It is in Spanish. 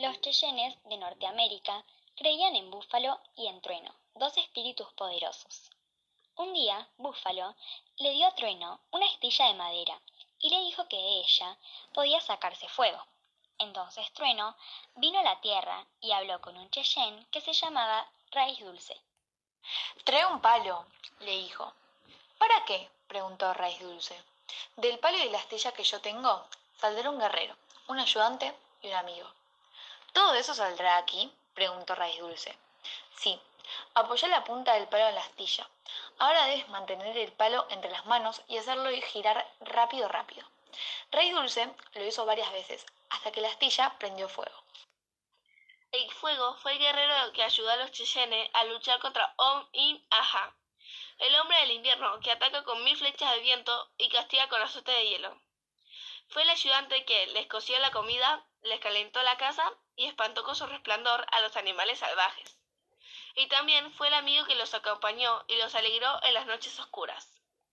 Los Cheyennes de Norteamérica creían en Búfalo y en Trueno, dos espíritus poderosos. Un día, Búfalo le dio a Trueno una astilla de madera y le dijo que de ella podía sacarse fuego. Entonces Trueno vino a la tierra y habló con un Cheyenne que se llamaba Raíz Dulce. Trae un palo, le dijo. ¿Para qué? preguntó Raíz Dulce. Del palo y de la astilla que yo tengo, saldrá un guerrero, un ayudante y un amigo. ¿Todo eso saldrá aquí? preguntó Raíz Dulce. Sí, apoyé la punta del palo en la astilla. Ahora debes mantener el palo entre las manos y hacerlo girar rápido, rápido. Raíz Dulce lo hizo varias veces, hasta que la astilla prendió fuego. El fuego fue el guerrero que ayudó a los Cheyennes a luchar contra Om In Aha, el hombre del invierno que ataca con mil flechas de viento y castiga con azote de hielo. Fue el ayudante que les coció la comida, les calentó la casa y espantó con su resplandor a los animales salvajes. Y también fue el amigo que los acompañó y los alegró en las noches oscuras.